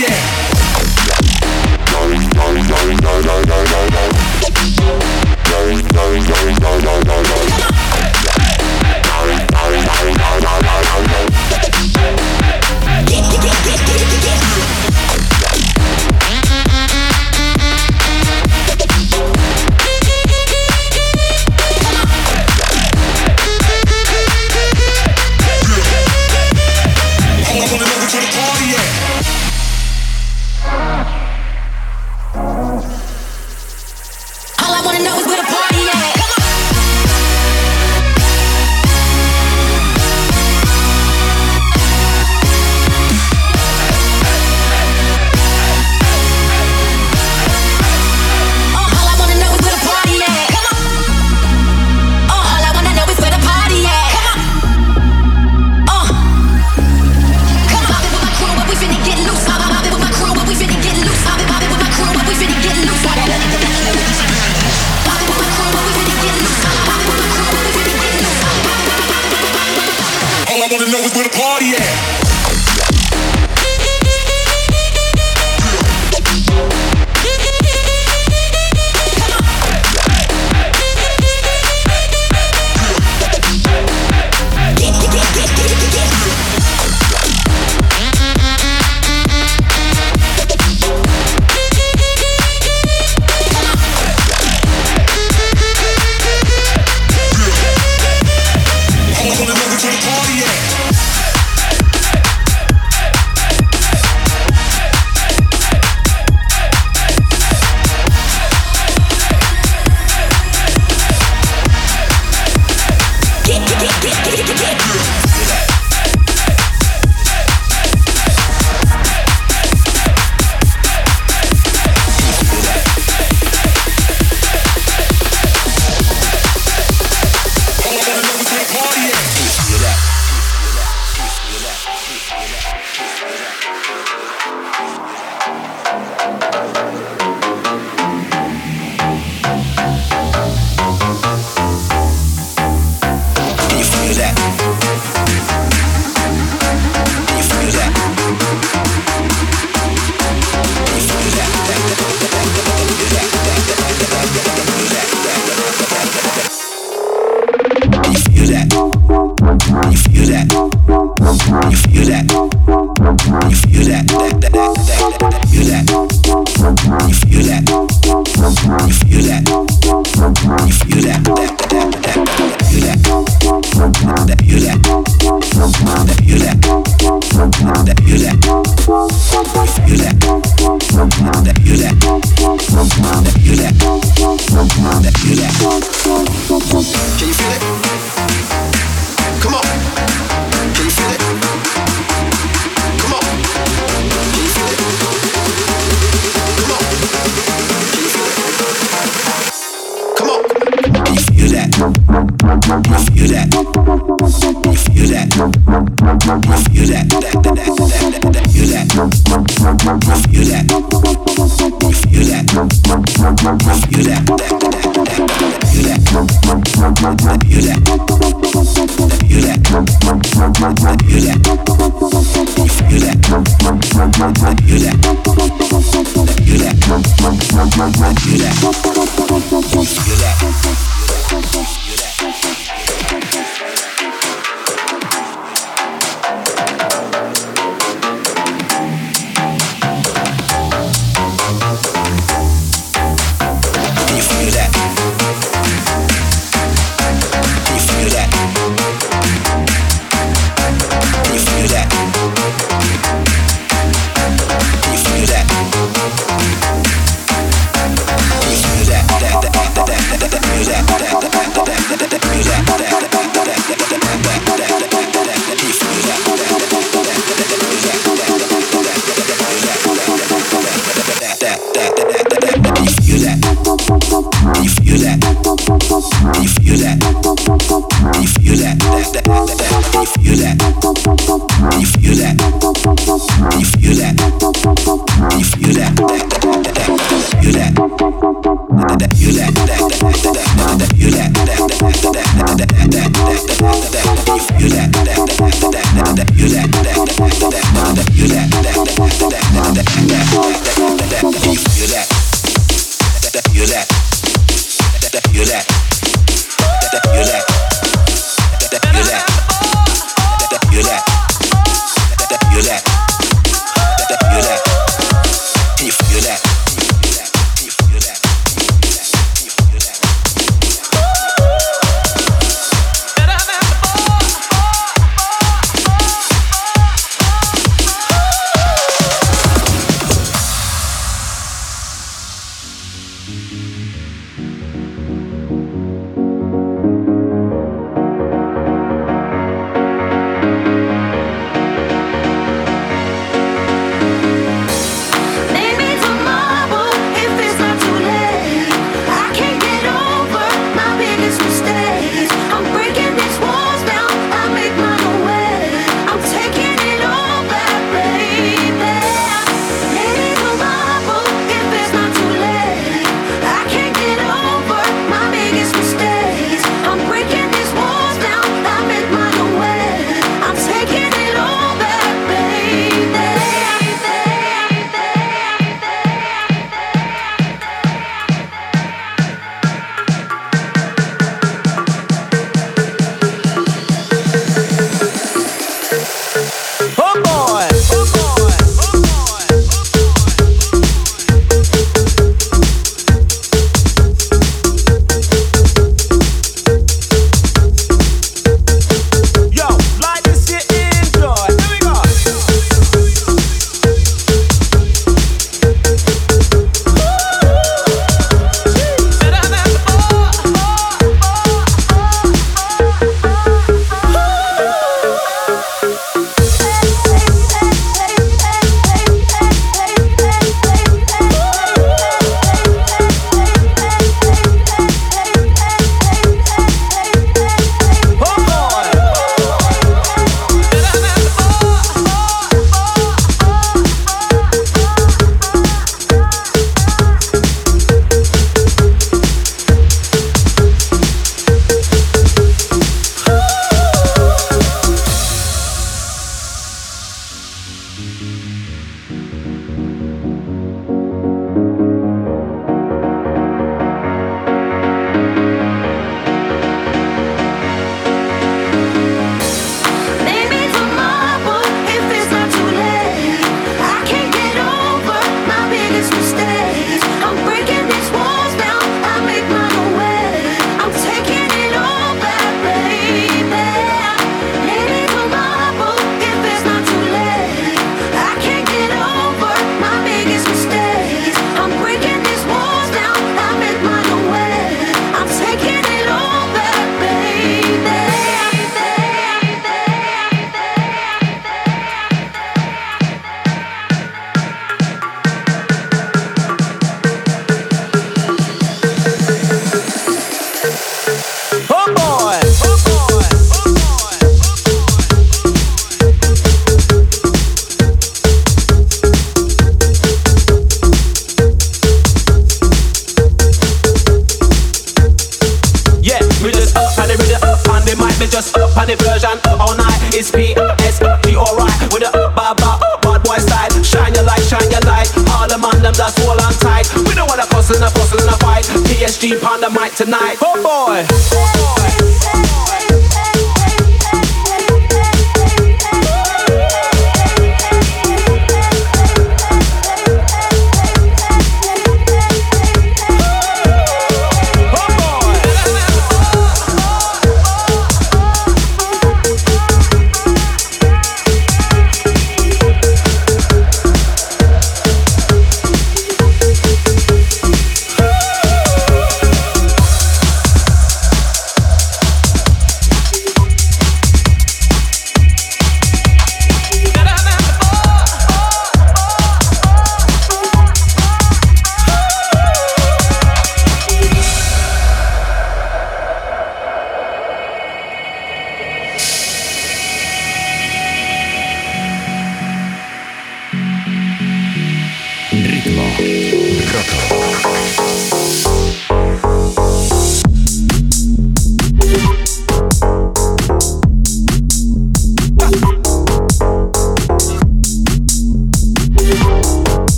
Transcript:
yeah. You're that.